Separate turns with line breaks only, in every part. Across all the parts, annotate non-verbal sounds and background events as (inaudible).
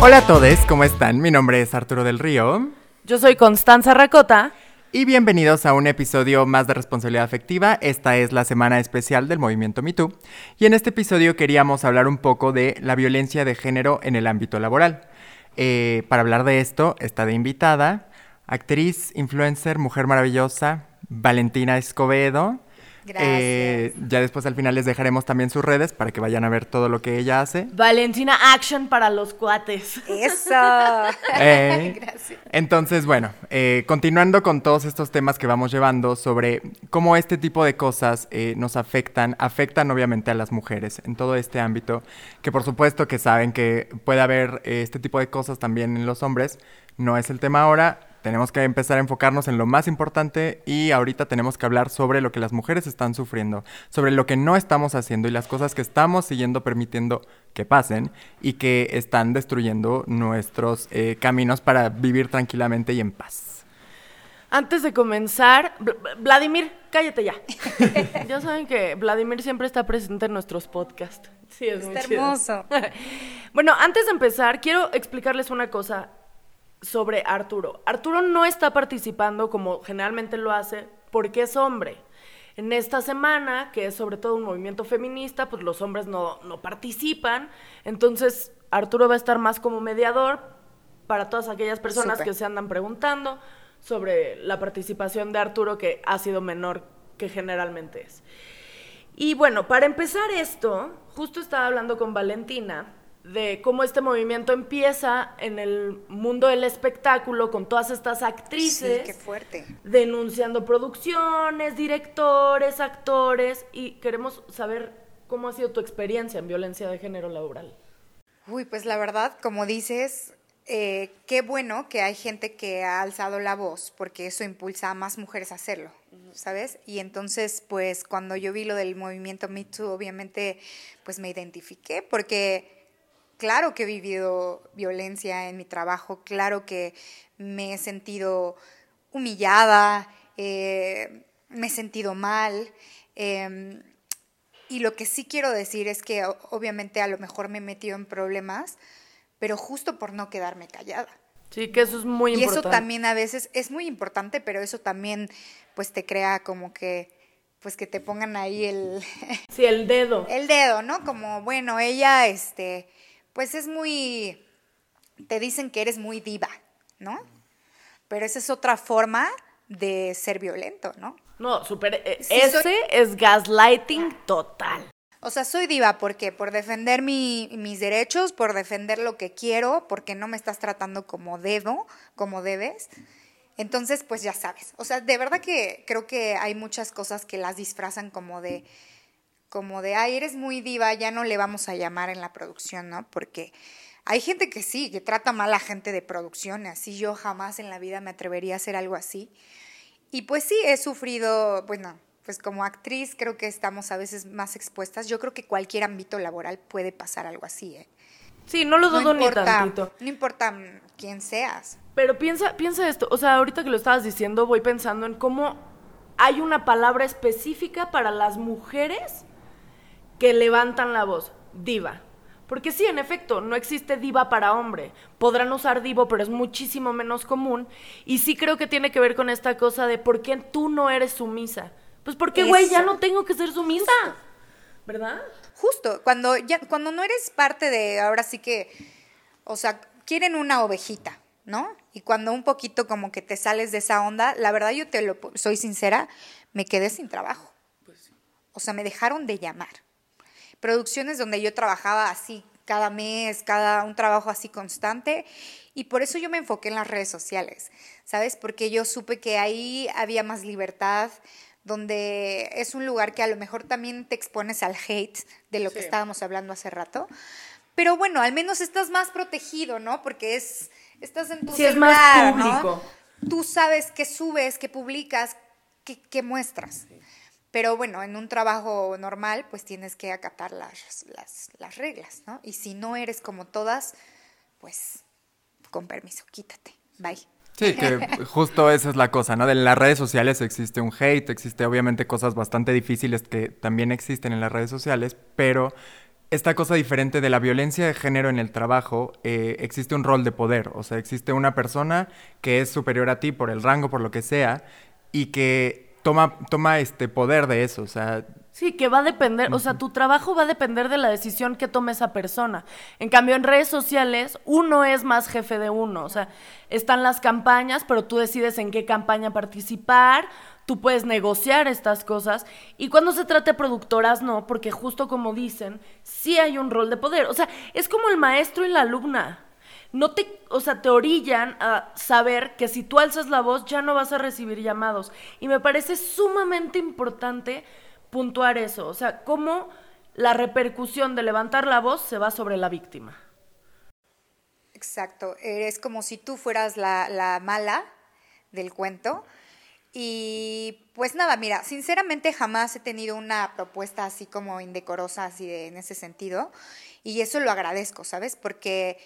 Hola a todos, ¿cómo están? Mi nombre es Arturo del Río.
Yo soy Constanza Racota.
Y bienvenidos a un episodio más de responsabilidad afectiva. Esta es la semana especial del movimiento MeToo. Y en este episodio queríamos hablar un poco de la violencia de género en el ámbito laboral. Eh, para hablar de esto está de invitada actriz, influencer, mujer maravillosa, Valentina Escobedo. Eh, ya después al final les dejaremos también sus redes para que vayan a ver todo lo que ella hace.
Valentina Action para los cuates.
Eso. (laughs)
Eh, Gracias. Entonces, bueno, eh, continuando con todos estos temas que vamos llevando sobre cómo este tipo de cosas nos afectan, afectan obviamente a las mujeres en todo este ámbito, que por supuesto que saben que puede haber este tipo de cosas también en los hombres. No es el tema ahora, tenemos que empezar a enfocarnos en lo más importante y ahorita tenemos que hablar sobre lo que las mujeres están sufriendo, sobre lo que no estamos haciendo y las cosas que estamos siguiendo permitiendo que pasen y que están destruyendo nuestros eh, caminos para vivir tranquilamente y en paz.
Antes de comenzar, Vladimir, cállate ya. (laughs) ya saben que Vladimir siempre está presente en nuestros podcasts.
Sí, es está hermoso. (laughs)
bueno, antes de empezar, quiero explicarles una cosa sobre Arturo. Arturo no está participando como generalmente lo hace porque es hombre. En esta semana, que es sobre todo un movimiento feminista, pues los hombres no, participan. Entonces, Arturo va a estar más como mediador para todas aquellas personas que se andan preguntando sobre la participación de Arturo, que ha sido menor que generalmente es. Y bueno, para empezar esto, justo estaba hablando con Valentina de cómo este movimiento empieza en el mundo del espectáculo con todas estas actrices.
fuerte.
Denunciando producciones, directores, actores y queremos saber cómo ha sido tu experiencia en violencia de género laboral.
Uy, pues la verdad, como dices, eh, qué bueno que hay gente que ha alzado la voz, porque eso impulsa a más mujeres a hacerlo, ¿sabes? Y entonces, pues cuando yo vi lo del movimiento Me Too, obviamente, pues me identifiqué, porque claro que he vivido violencia en mi trabajo, claro que me he sentido humillada, eh, me he sentido mal. Em, y lo que sí quiero decir es que obviamente a lo mejor me he metido en problemas, pero justo por no quedarme callada.
Sí, que eso es muy importante.
Y eso también a veces es muy importante, pero eso también pues te crea como que pues que te pongan ahí el
Sí, el dedo. (laughs)
El dedo, ¿no? Como bueno, ella este pues es muy, te dicen que eres muy diva, ¿no? Pero esa es otra forma de ser violento, ¿no?
No, súper, eh, ese es gaslighting total.
O sea, soy diva, ¿por qué? Por defender mis derechos, por defender lo que quiero, porque no me estás tratando como dedo, como debes. Entonces, pues ya sabes. O sea, de verdad que creo que hay muchas cosas que las disfrazan como de como de, ay, eres muy diva, ya no le vamos a llamar en la producción, ¿no? Porque hay gente que sí, que trata mal a gente de producción, así yo jamás en la vida me atrevería a hacer algo así. Y pues sí, he sufrido, bueno, pues como actriz creo que estamos a veces más expuestas. Yo creo que cualquier ámbito laboral puede pasar algo así, ¿eh?
Sí, no lo dudo
ni
tantito.
No importa quién seas.
Pero piensa, piensa esto, o sea, ahorita que lo estabas diciendo, voy pensando en cómo hay una palabra específica para las mujeres que levantan la voz, diva. Porque sí, en efecto, no existe diva para hombre. Podrán usar divo, pero es muchísimo menos común. Y sí creo que tiene que ver con esta cosa de por qué tú no eres sumisa. Pues porque, güey, ya no tengo que ser sumisa. ¿Verdad?
Justo, cuando, ya, cuando no eres parte de, ahora sí que, o sea, quieren una ovejita, ¿no? Y cuando un poquito como que te sales de esa onda, la verdad yo te lo, soy sincera, me quedé sin trabajo. Pues o sea, me dejaron de llamar producciones donde yo trabajaba así cada mes, cada un trabajo así constante y por eso yo me enfoqué en las redes sociales, ¿sabes? Porque yo supe que ahí había más libertad, donde es un lugar que a lo mejor también te expones al hate de lo que estábamos hablando hace rato. Pero bueno, al menos estás más protegido, ¿no? Porque es estás en tu sí, es más público. Tú sabes qué subes, qué publicas, qué, qué muestras. Pero bueno, en un trabajo normal, pues tienes que acatar las, las, reglas, ¿no? Y si no eres como todas, pues con permiso, quítate. Bye.
Sí, que (laughs) justo esa es la cosa, ¿no? En las redes sociales existe un hate, existe obviamente cosas bastante difíciles que también existen en las redes sociales, pero esta cosa diferente de la violencia de género en el trabajo, eh, existe un rol de poder, o sea, existe una persona que es superior a ti por el rango, por lo que sea, y que toma, toma este poder de eso, o sea...
Sí, que va a depender, o sea, tu trabajo va a depender de la decisión que tome esa persona. En cambio, en redes sociales, uno es más jefe de uno, o sea, están las campañas, pero tú decides en qué campaña participar, tú puedes negociar estas cosas y cuando se trata de productoras no, porque justo como dicen, sí hay un rol de poder. O sea, es como el maestro y la alumna. No te, o sea, te orillan a saber que si tú alzas la voz ya no vas a recibir llamados. Y me parece sumamente importante puntuar eso. O sea, cómo la repercusión de levantar la voz se va sobre la víctima.
Exacto. Es como si tú fueras la, la mala del cuento y pues nada, mira, sinceramente jamás he tenido una propuesta así como indecorosa, así en ese sentido. Y eso lo agradezco, ¿sabes? Porque,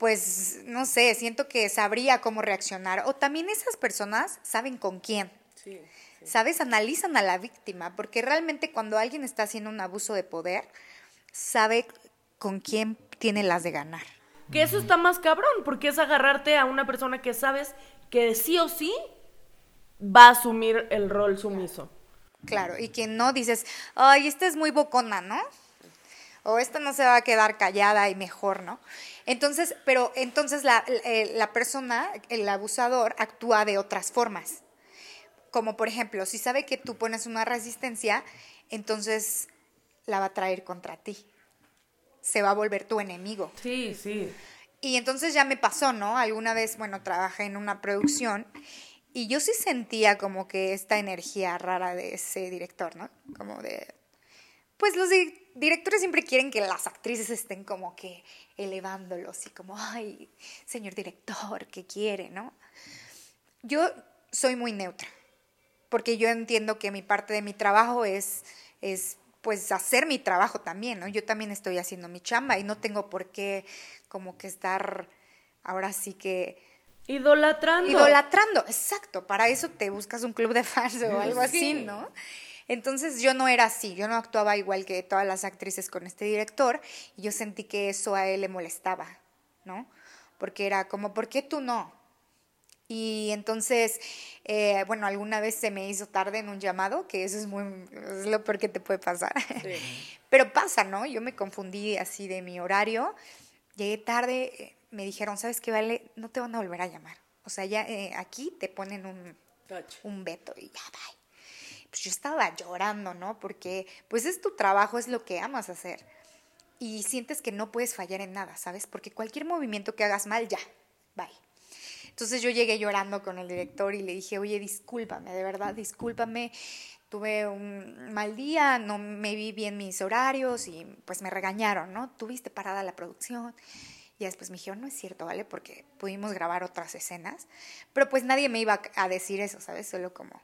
pues, no sé, siento que sabría cómo reaccionar. O también esas personas saben con quién. Sí, ¿Sabes? Analizan a la víctima, porque realmente cuando alguien está haciendo un abuso de poder, sabe con quién tiene las de ganar.
Que eso está más cabrón, porque es agarrarte a una persona que sabes que sí o sí va a asumir el rol sumiso.
Claro, y quien no dices, ay, esta es muy bocona, ¿no? O esta no se va a quedar callada y mejor, ¿no? Entonces, pero entonces la, eh, la persona, el abusador, actúa de otras formas. Como por ejemplo, si sabe que tú pones una resistencia, entonces la va a traer contra ti. Se va a volver tu enemigo.
Sí, sí.
Y entonces ya me pasó, ¿no? Alguna vez, bueno, trabajé en una producción y yo sí sentía como que esta energía rara de ese director, ¿no? Como de... Pues los directores siempre quieren que las actrices estén como que elevándolos y como, ay, señor director, ¿qué quiere, no? Yo soy muy neutra, porque yo entiendo que mi parte de mi trabajo es, es pues hacer mi trabajo también, ¿no? Yo también estoy haciendo mi chamba y no tengo por qué como que estar ahora sí que
Idolatrando.
Idolatrando, exacto. Para eso te buscas un club de fans o algo así, ¿no? Entonces yo no era así, yo no actuaba igual que todas las actrices con este director y yo sentí que eso a él le molestaba, ¿no? Porque era como, ¿por qué tú no? Y entonces, eh, bueno, alguna vez se me hizo tarde en un llamado, que eso es muy, es lo peor que te puede pasar. (laughs) Pero pasa, ¿no? Yo me confundí así de mi horario, llegué tarde, me dijeron, ¿sabes qué, Vale? No te van a volver a llamar. O sea, ya eh, aquí te ponen un, un veto y ya, bye. Pues yo estaba llorando, ¿no? Porque pues es tu trabajo, es lo que amas hacer. Y sientes que no puedes fallar en nada, ¿sabes? Porque cualquier movimiento que hagas mal, ya, bye. Entonces yo llegué llorando con el director y le dije, oye, discúlpame, de verdad, discúlpame. Tuve un mal día, no me vi bien mis horarios y pues me regañaron, ¿no? Tuviste parada la producción. Y después me dijeron, no es cierto, ¿vale? Porque pudimos grabar otras escenas, pero pues nadie me iba a decir eso, ¿sabes? Solo como...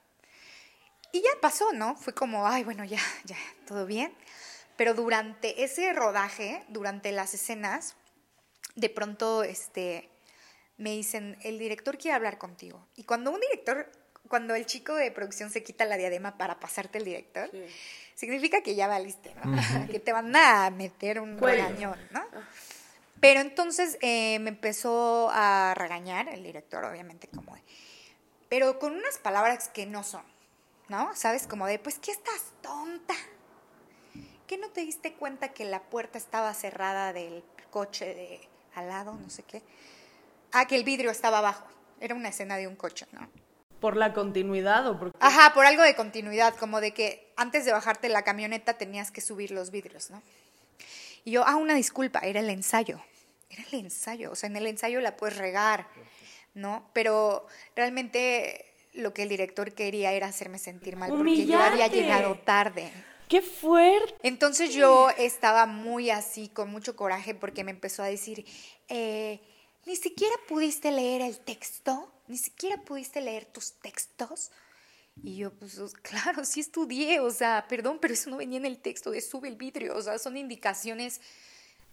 Y ya pasó, ¿no? Fue como, ay, bueno, ya, ya, todo bien. Pero durante ese rodaje, durante las escenas, de pronto, este, me dicen, el director quiere hablar contigo. Y cuando un director, cuando el chico de producción se quita la diadema para pasarte el director, significa que ya valiste, ¿no? (laughs) que te van a meter un regañón, ¿no? Ah. Pero entonces eh, me empezó a regañar el director, obviamente, como pero con unas palabras que no son, ¿no? ¿Sabes? Como de, pues, ¿qué estás tonta? ¿Qué no te diste cuenta que la puerta estaba cerrada del coche de al lado, no sé qué? Ah, que el vidrio estaba abajo. Era una escena de un coche, ¿no?
¿Por la continuidad o por qué?
Ajá, por algo de continuidad, como de que antes de bajarte la camioneta tenías que subir los vidrios, ¿no? Y yo, ah, una disculpa, era el ensayo. Era el ensayo. O sea, en el ensayo la puedes regar, ¿no? Pero realmente lo que el director quería era hacerme sentir mal porque yo había llegado tarde.
¡Qué fuerte!
Entonces yo estaba muy así, con mucho coraje, porque me empezó a decir, eh, ni siquiera pudiste leer el texto, ni siquiera pudiste leer tus textos. Y yo, pues, claro, sí estudié, o sea, perdón, pero eso no venía en el texto de sube el vidrio, o sea, son indicaciones.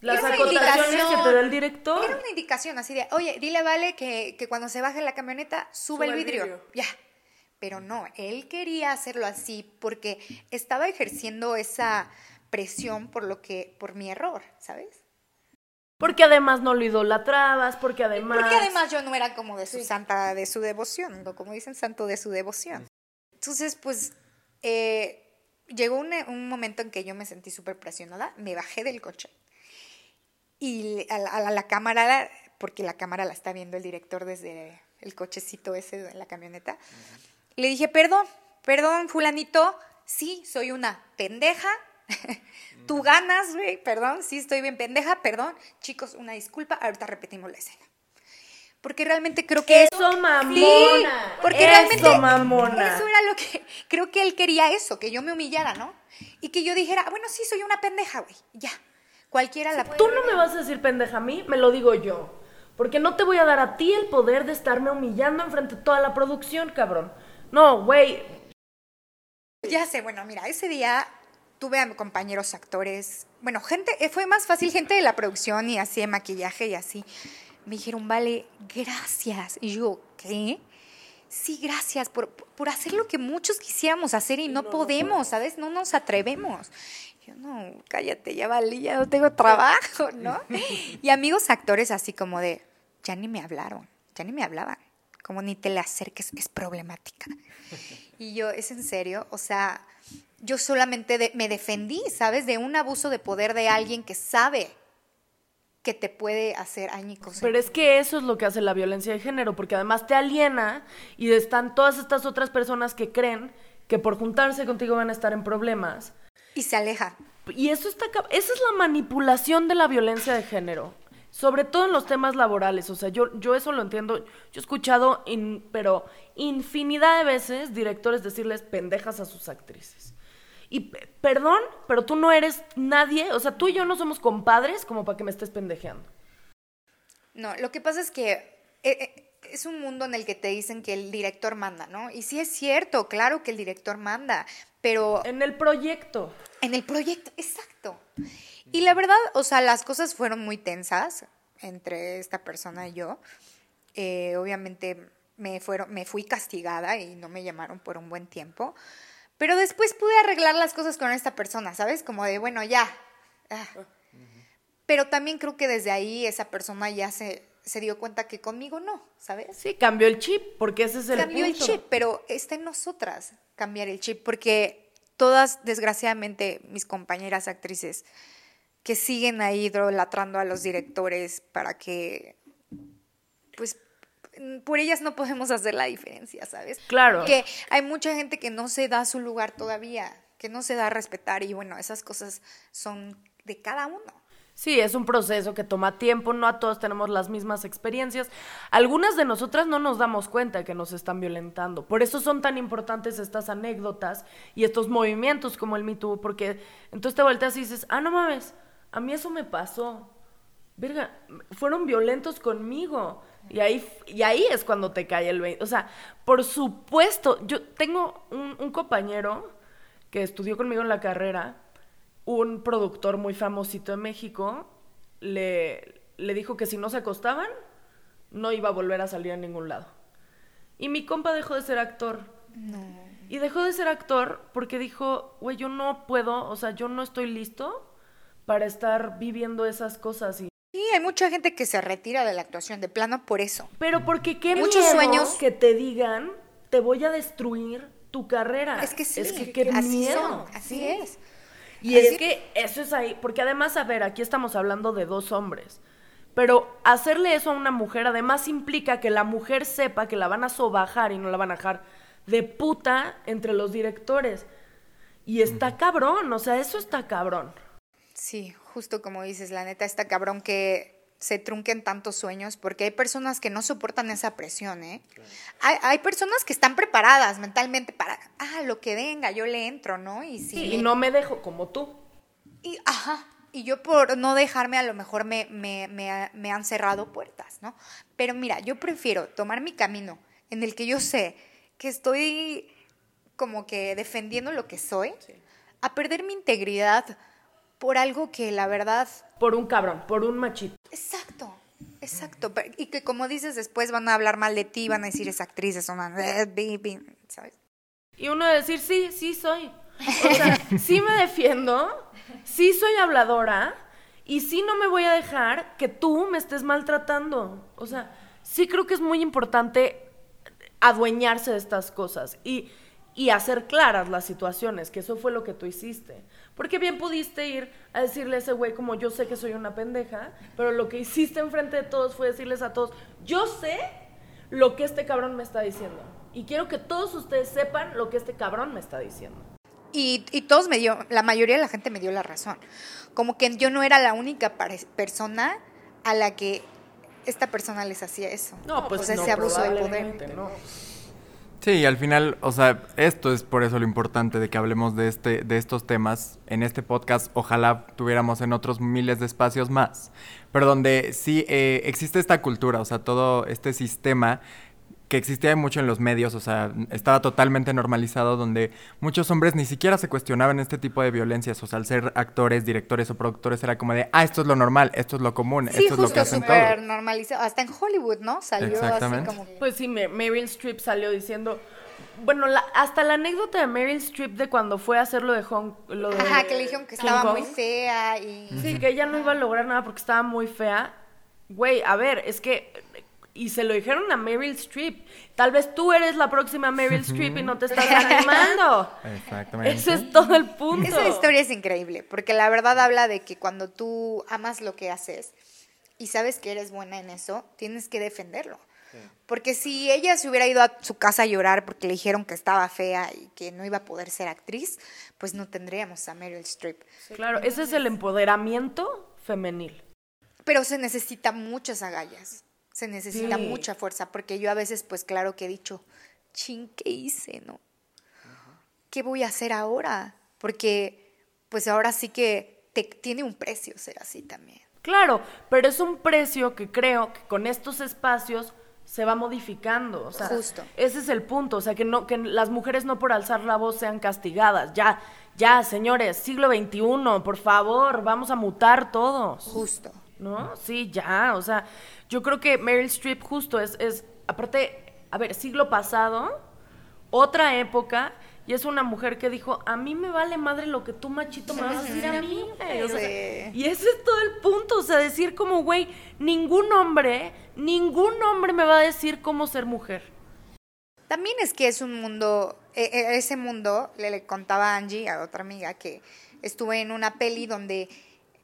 Las acotaciones que te da el director.
Era una indicación así de, oye, dile Vale que, cuando se baje la camioneta sube, el, vidrio. Ya. Pero no, él quería hacerlo así porque estaba ejerciendo esa presión por lo que, por mi error, ¿sabes?
Porque además no lo idolatrabas, porque además...
Porque además yo no era como de su santa, de su devoción, ¿no? como dicen, santo de su devoción. Entonces, pues, eh, llegó un, un, momento en que yo me sentí súper presionada, me bajé del coche y a la, a la, cámara, porque la cámara la está viendo el director desde el cochecito ese de la camioneta, le dije, perdón, perdón, fulanito, sí, soy una pendeja, (laughs) tú ganas, güey, perdón, sí estoy bien pendeja, perdón. Chicos, una disculpa, ahorita repetimos la escena. Porque realmente creo que
eso mamona. Sí,
porque
eso,
realmente
mamona.
eso era lo que creo que él quería eso, que yo me humillara, ¿no? Y que yo dijera, bueno, sí soy una pendeja, güey. Ya. Cualquiera la
Tú no me vas a decir pendeja a mí, me lo digo yo. Porque no te voy a dar a ti el poder de estarme humillando enfrente de toda la producción, cabrón. No, güey.
Ya sé, bueno, mira, ese día tuve a compañeros actores, bueno, gente, eh, fue más fácil, gente de la producción y así de maquillaje y así. Me dijeron, vale, gracias. Y yo, ¿qué? Sí, gracias por, por hacer lo que muchos quisiéramos hacer y no, no podemos, ¿sabes? No nos atrevemos. Yo, no, cállate, ya valí, ya no tengo trabajo, ¿no? (laughs) y amigos actores así como de, ya ni me hablaron, ya ni me hablaban, como ni te le acerques, es problemática. Y yo, ¿es en serio? O sea, yo solamente de, me defendí, ¿sabes? De un abuso de poder de alguien que sabe que te puede hacer añicos.
Pero es que eso es lo que hace la violencia de género, porque además te aliena y están todas estas otras personas que creen que por juntarse contigo van a estar en problemas.
Y se aleja.
Y eso está esa es la manipulación de la violencia de género. Sobre todo en los temas laborales, o sea, yo, yo eso lo entiendo. Yo he escuchado, in, pero infinidad de veces, directores decirles pendejas a sus actrices. Y perdón, pero tú no eres nadie, o sea, tú y yo no somos compadres como para que me estés pendejeando.
No, lo que pasa es que eh, es un mundo en el que te dicen que el director manda, ¿no? Y sí es cierto, claro que el director manda, pero...
En el proyecto.
En el proyecto, exacto. Y la verdad, o sea, las cosas fueron muy tensas entre esta persona y yo. Eh, obviamente me, fueron, me fui castigada y no me llamaron por un buen tiempo. Pero después pude arreglar las cosas con esta persona, ¿sabes? Como de, bueno, ya. Ah. Pero también creo que desde ahí esa persona ya se, se dio cuenta que conmigo no, ¿sabes?
Sí, cambió el chip, porque ese es el
Cambió
punto.
el chip, pero está en nosotras cambiar el chip, porque todas, desgraciadamente, mis compañeras actrices que siguen ahí idolatrando a los directores para que, pues, por ellas no podemos hacer la diferencia, ¿sabes?
Claro.
Que hay mucha gente que no se da su lugar todavía, que no se da a respetar y bueno, esas cosas son de cada uno.
Sí, es un proceso que toma tiempo, no a todos tenemos las mismas experiencias. Algunas de nosotras no nos damos cuenta que nos están violentando. Por eso son tan importantes estas anécdotas y estos movimientos como el Me Too, porque entonces te volteas y dices, ah, no mames, a mí eso me pasó. Verga, fueron violentos conmigo. Y ahí, y ahí es cuando te cae el 20. O sea, por supuesto, yo tengo un, un, compañero que estudió conmigo en la carrera, un productor muy famosito de México, le, le dijo que si no se acostaban, no iba a volver a salir a ningún lado. Y mi compa dejó de ser actor.
No.
Y dejó de ser actor porque dijo, güey, yo no puedo, o sea, yo no estoy listo para estar viviendo esas cosas y
Sí, hay mucha gente que se retira de la actuación de plano por eso.
Pero porque qué
Muchos
miedo
sueños.
que te digan, te voy a destruir tu carrera.
Es que sí,
es que qué
así
miedo.
son, así
Sí.
es.
Y es que eso es ahí, porque además, a ver, aquí estamos hablando de dos hombres. Pero hacerle eso a una mujer además implica que la mujer sepa que la van a sobajar y no la van a dejar de puta entre los directores. Y está cabrón, o sea, eso está cabrón.
Sí, justo como dices, la neta está cabrón que se trunquen tantos sueños porque hay personas que no soportan esa presión, ¿eh? Hay, hay personas que están preparadas mentalmente para, ah, lo que venga, yo le entro, ¿no? Y sí.
Y no me dejo como tú.
Y, ajá, y yo por no dejarme a lo mejor me, me, me, me han cerrado puertas, ¿no? Pero mira, yo prefiero tomar mi camino en el que yo sé que estoy como que defendiendo lo que soy, a perder mi integridad por algo que la verdad...
Por un cabrón, por un machito.
Exacto, Y que como dices, después van a hablar mal de ti, van a decir esa actriz, es una... ¿Sabes?
Y uno decir, sí, sí soy. O sea, sí me defiendo, sí soy habladora y sí no me voy a dejar que tú me estés maltratando. O sea, sí creo que es muy importante adueñarse de estas cosas y, y hacer claras las situaciones, que eso fue lo que tú hiciste. Porque bien pudiste ir a decirle a ese güey como yo sé que soy una pendeja, pero lo que hiciste enfrente de todos fue decirles a todos, yo sé lo que este cabrón me está diciendo. Y quiero que todos ustedes sepan lo que este cabrón me está diciendo.
Y, y todos me dio, la mayoría de la gente me dio la razón. Como que yo no era la única persona a la que esta persona les hacía eso.
No, pues
o sea,
no,
ese abuso de poder.
probablemente no.
Sí, y al final, o sea, esto es por eso lo importante de que hablemos de, este, de estos temas en este podcast. Ojalá tuviéramos en otros miles de espacios más, pero donde sí eh, existe esta cultura, o sea, todo este sistema que existía mucho en los medios, o sea, estaba totalmente normalizado, donde muchos hombres ni siquiera se cuestionaban este tipo de violencias, o sea, al ser actores, directores o productores era como de, ah, esto es lo normal, esto es lo común,
Sí,
esto es lo que
justo
hacen
súper
todos.
normalizado. Hasta en Hollywood, ¿no? Salió así como... que-
Pues sí, Me- Meryl Streep salió diciendo. Bueno, la- hasta la anécdota de Meryl Streep de cuando fue a hacer lo de Hong lo de
Ajá, que le dijeron que
King
estaba
Kong.
muy fea y...
Sí, que ella no iba a lograr nada porque estaba muy fea. Güey, a ver, es que. Y se lo dijeron a Meryl Streep. Tal vez tú eres la próxima Meryl (laughs) Streep y no te estás animando.
Exactamente.
Ese es todo el punto.
Esa historia es increíble, porque la verdad habla de que cuando tú amas lo que haces y sabes que eres buena en eso, tienes que defenderlo. Porque si ella se hubiera ido a su casa a llorar porque le dijeron que estaba fea y que no iba a poder ser actriz, pues no tendríamos a Meryl Streep.
Claro, ese es el empoderamiento femenil.
Pero se necesita muchas agallas, se necesita
Sí.
mucha fuerza, porque yo a veces, pues claro que he dicho, chin, ¿qué hice, no? ¿Qué voy a hacer ahora? Porque, pues ahora sí que te, tiene un precio ser así también.
Claro, pero es un precio que creo que con estos espacios se va modificando. O sea,
Justo.
Ese es el punto. O sea, que, no, que las mujeres no por alzar la voz sean castigadas. Ya, ya, señores, siglo XXI, por favor, vamos a mutar todos.
Justo.
¿No? Sí, ya. O sea, yo creo que Meryl Streep justo es, es, aparte, a ver, siglo pasado, otra época, y es una mujer que dijo, a mí me vale madre lo que tú, machito, me vas a decir a mí. güey". O sea,
Sí.
y ese es todo el punto, o sea, decir como, güey, ningún hombre, ningún hombre me va a decir cómo ser mujer.
También es que es un mundo, eh, eh, ese mundo, le, le contaba a Angie, a otra amiga, que estuve en una peli donde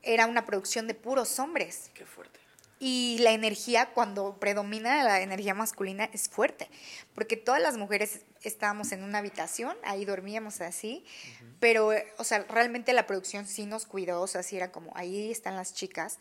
era una producción de puros hombres.
Qué fuerte.
Y la energía, cuando predomina la energía masculina, es fuerte. Porque todas las mujeres estábamos en una habitación, ahí dormíamos así, pero, o sea, realmente la producción sí nos cuidó, o sea, sí era como, ahí están las chicas.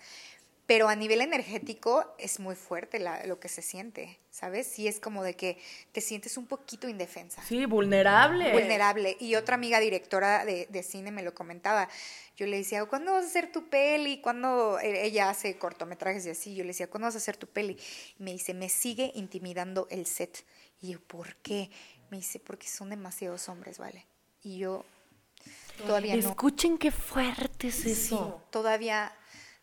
Pero a nivel energético es muy fuerte la- lo que se siente, ¿sabes? Sí es como de que te sientes un poquito indefensa
Sí, vulnerable.
vulnerable. Y otra amiga directora de, de cine me lo comentaba. Yo le decía, ¿cuándo vas a hacer tu peli? ¿Cuándo? eh, Ella hace cortometrajes y así. Yo le decía, ¿cuándo vas a hacer tu peli? Y me dice, me sigue intimidando el set. Y yo, ¿por qué? Me dice, porque son demasiados hombres, ¿vale? Y yo, todavía no.
Escuchen qué fuerte es eso.
Todavía,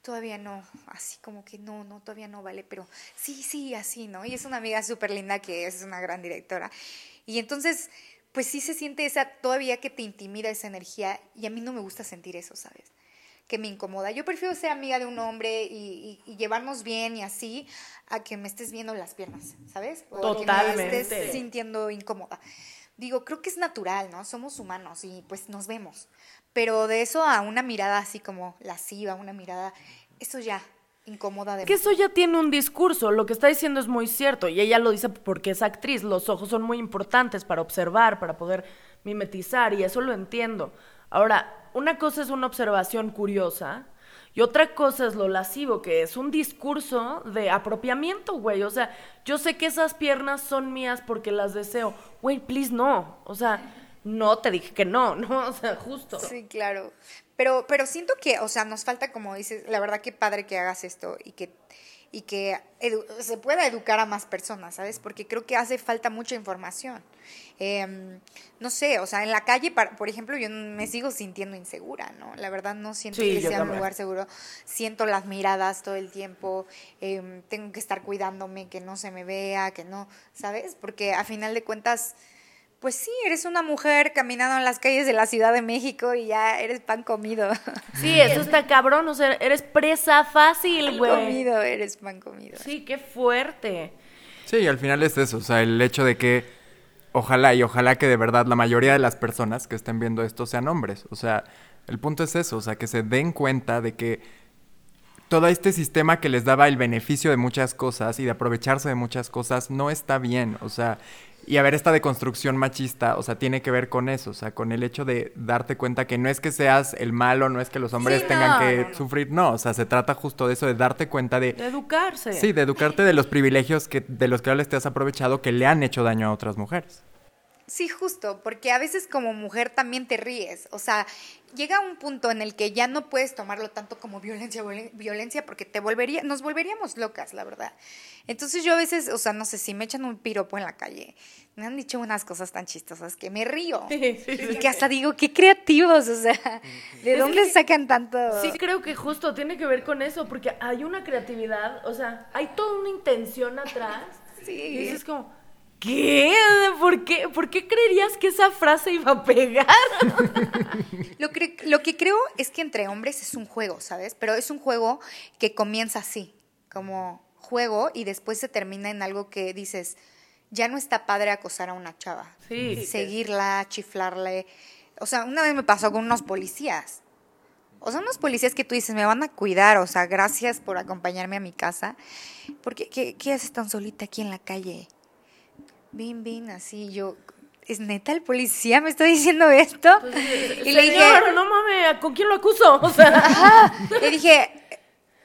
todavía no, así como que no, no, todavía no vale, pero sí, sí, así, ¿no? Y es una amiga súper linda que es una gran directora. Y entonces, pues sí se siente esa, todavía que te intimida esa energía y a mí no me gusta sentir eso, ¿sabes? Que me incomoda. Yo prefiero ser amiga de un hombre y, y- y llevarnos bien y así, a que me estés viendo las piernas, ¿sabes? O que me
Totalmente.
estés sintiendo incómoda. Digo, creo que es natural, ¿no? Somos humanos y pues nos vemos. Pero de eso a una mirada así como lasciva, una mirada, eso ya incomoda de
Que eso ya tiene un discurso, lo que está diciendo es muy cierto, y ella lo dice porque es actriz, los ojos son muy importantes para observar, para poder mimetizar, y eso lo entiendo. Ahora, una cosa es una observación curiosa, y otra cosa es lo lascivo, que es un discurso de apropiamiento, güey. O sea, yo sé que esas piernas son mías porque las deseo. Güey, please no. O sea, no te dije que no, no, (laughs) o sea, justo.
Sí, claro. Pero, pero siento que, o sea, nos falta, como dices, la verdad que padre que hagas esto y que, y que se pueda educar a más personas, ¿sabes? Porque creo que hace falta mucha información. Em, no sé, o sea, en la calle, por ejemplo, yo me sigo sintiendo insegura, ¿no? La verdad no siento
Sí,
que sea un lugar seguro. Siento las miradas todo el tiempo, em, tengo que estar cuidándome, que no se me vea, que no, ¿sabes? Porque a final de cuentas pues sí, eres una mujer caminando en las calles de la Ciudad de México y ya eres pan comido. (laughs)
Sí, eso está cabrón, o sea, eres presa fácil,
Pan
güey.
comido, eres pan comido.
Sí, qué fuerte.
Sí, y al final es eso, o sea, el hecho de que ojalá y ojalá que de verdad la mayoría de las personas que estén viendo esto sean hombres. O sea, el punto es eso, o sea, que se den cuenta de que todo este sistema que les daba el beneficio de muchas cosas y de aprovecharse de muchas cosas no está bien, o sea, y a ver, esta deconstrucción machista, o sea, tiene que ver con eso, o sea, con el hecho de darte cuenta que no es que seas el malo, no es que los hombres
Sí,
tengan
no,
que
no, no.
sufrir, no, o sea, se trata justo de eso, de darte cuenta de,
De educarse.
sí, de educarte de los privilegios que, de los que ahora te has aprovechado que le han hecho daño a otras mujeres.
Sí, justo, porque a veces como mujer también te ríes. O sea, llega un punto en el que ya no puedes tomarlo tanto como violencia, violen- violencia, porque te volvería, nos volveríamos locas, la verdad. Entonces yo a veces, o sea, no sé, si me echan un piropo en la calle, me han dicho unas cosas tan chistosas que me río.
Sí, sí, sí.
Y que hasta digo, qué creativos, o sea, ¿de
Es
dónde
que-
sacan tanto?
Sí, creo que justo tiene que ver con eso, porque hay una creatividad, o sea, hay toda una intención atrás.
Sí.
Y dices como, ¿qué? ¿Por qué? ¿Por qué creerías que esa frase iba a pegar? (laughs)
Lo, cre- lo que creo es que entre hombres es un juego, ¿sabes? Pero es un juego que comienza así, como juego, y después se termina en algo que dices, ya no está padre acosar a una chava.
Sí.
Seguirla, chiflarle. O sea, una vez me pasó con unos policías. O sea, unos policías que tú dices, me van a cuidar, o sea, gracias por acompañarme a mi casa. Porque, ¿qué, qué haces tan solita aquí en la calle? Bin, bin, así yo. ¿Es neta el policía me está diciendo esto? y le dije,
no mames, ¿con quién lo acuso? O sea, (laughs)
Ajá. Le dije,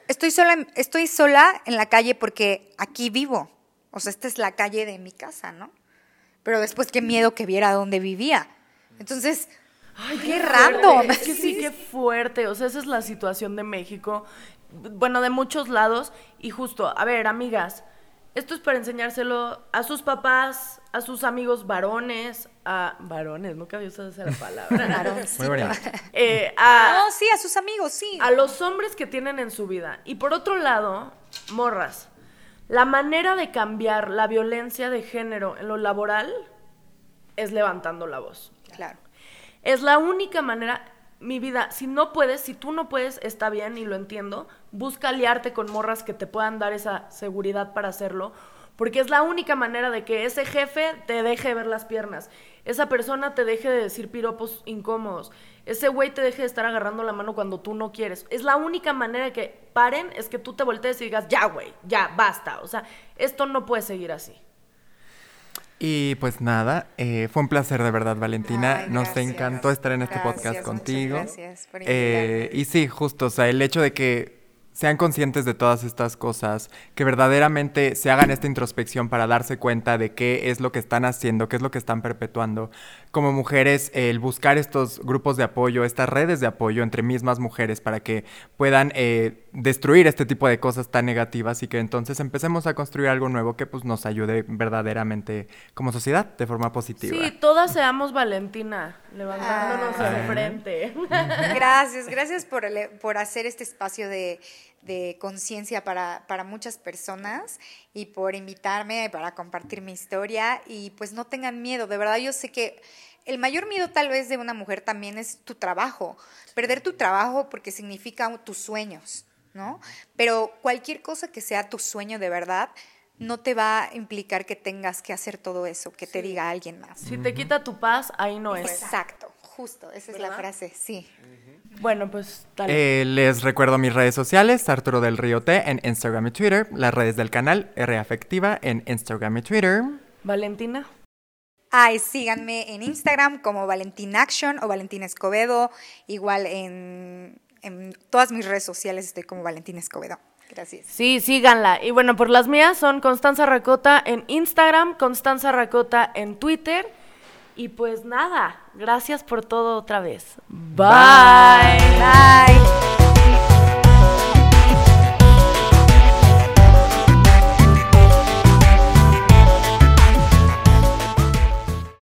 estoy sola, estoy sola en la calle porque aquí vivo. O sea, esta es la calle de mi casa, ¿no? Pero después qué miedo que viera dónde vivía. Entonces,
Ay,
qué random.
Es que sí, qué fuerte. O sea, esa es la situación de México. Bueno, de muchos lados. Y justo, a ver, amigas, esto es para enseñárselo a sus papás, a sus amigos varones, a varones, nunca había usado esa palabra. (laughs)
Muy bonito.
Eh, a,
No, sí, a sus amigos, sí.
a los hombres que tienen en su vida. Y por otro lado, morras, la manera de cambiar la violencia de género en lo laboral es levantando la voz.
Claro.
Es la única manera, mi vida, si no puedes, si tú no puedes, está bien y lo entiendo, busca aliarte con morras que te puedan dar esa seguridad para hacerlo, porque es la única manera de que ese jefe te deje ver las piernas, esa persona te deje de decir piropos incómodos, ese güey te deje de estar agarrando la mano cuando tú no quieres. Es la única manera de que paren, es que tú te voltees y digas, ya güey, ya, basta, o sea, esto no puede seguir así.
Y pues nada, eh, fue un placer de verdad, Valentina.
Ay,
Nos encantó estar en este
Gracias,
podcast contigo.
gracias por
Eh, y sí, justo, o sea, el hecho de que sean conscientes de todas estas cosas, que verdaderamente se hagan esta introspección para darse cuenta de qué es lo que están haciendo, qué es lo que están perpetuando. Como mujeres, el buscar estos grupos de apoyo, estas redes de apoyo entre mismas mujeres para que puedan eh, destruir este tipo de cosas tan negativas y que entonces empecemos a construir algo nuevo que pues nos ayude verdaderamente como sociedad de forma positiva.
Sí, todas seamos Valentina, levantándonos
Ah.
al frente.
Gracias, gracias por, el- por hacer este espacio de, de conciencia para, para muchas personas y por invitarme para compartir mi historia y pues no tengan miedo, de verdad yo sé que el mayor miedo tal vez de una mujer también es tu trabajo, perder tu trabajo porque significa tus sueños, ¿no? Pero cualquier cosa que sea tu sueño de verdad no te va a implicar que tengas que hacer todo eso, que te diga alguien más.
Si te quita tu paz, ahí no es.
Exacto, justo, esa es la frase, sí.
Bueno, pues dale.
Eh, les recuerdo mis redes sociales, Arturo del Río T en Instagram y Twitter, las redes del canal R Afectiva en Instagram y Twitter.
Valentina.
Ay, síganme en Instagram como Valentín Action o Valentín Escobedo. Igual en, en todas mis redes sociales estoy como Valentín Escobedo. Gracias.
Sí, síganla. Y bueno, por las mías son Constanza Racota en Instagram, Constanza Racota en Twitter. Y pues nada, gracias por todo otra vez. Bye.
Bye.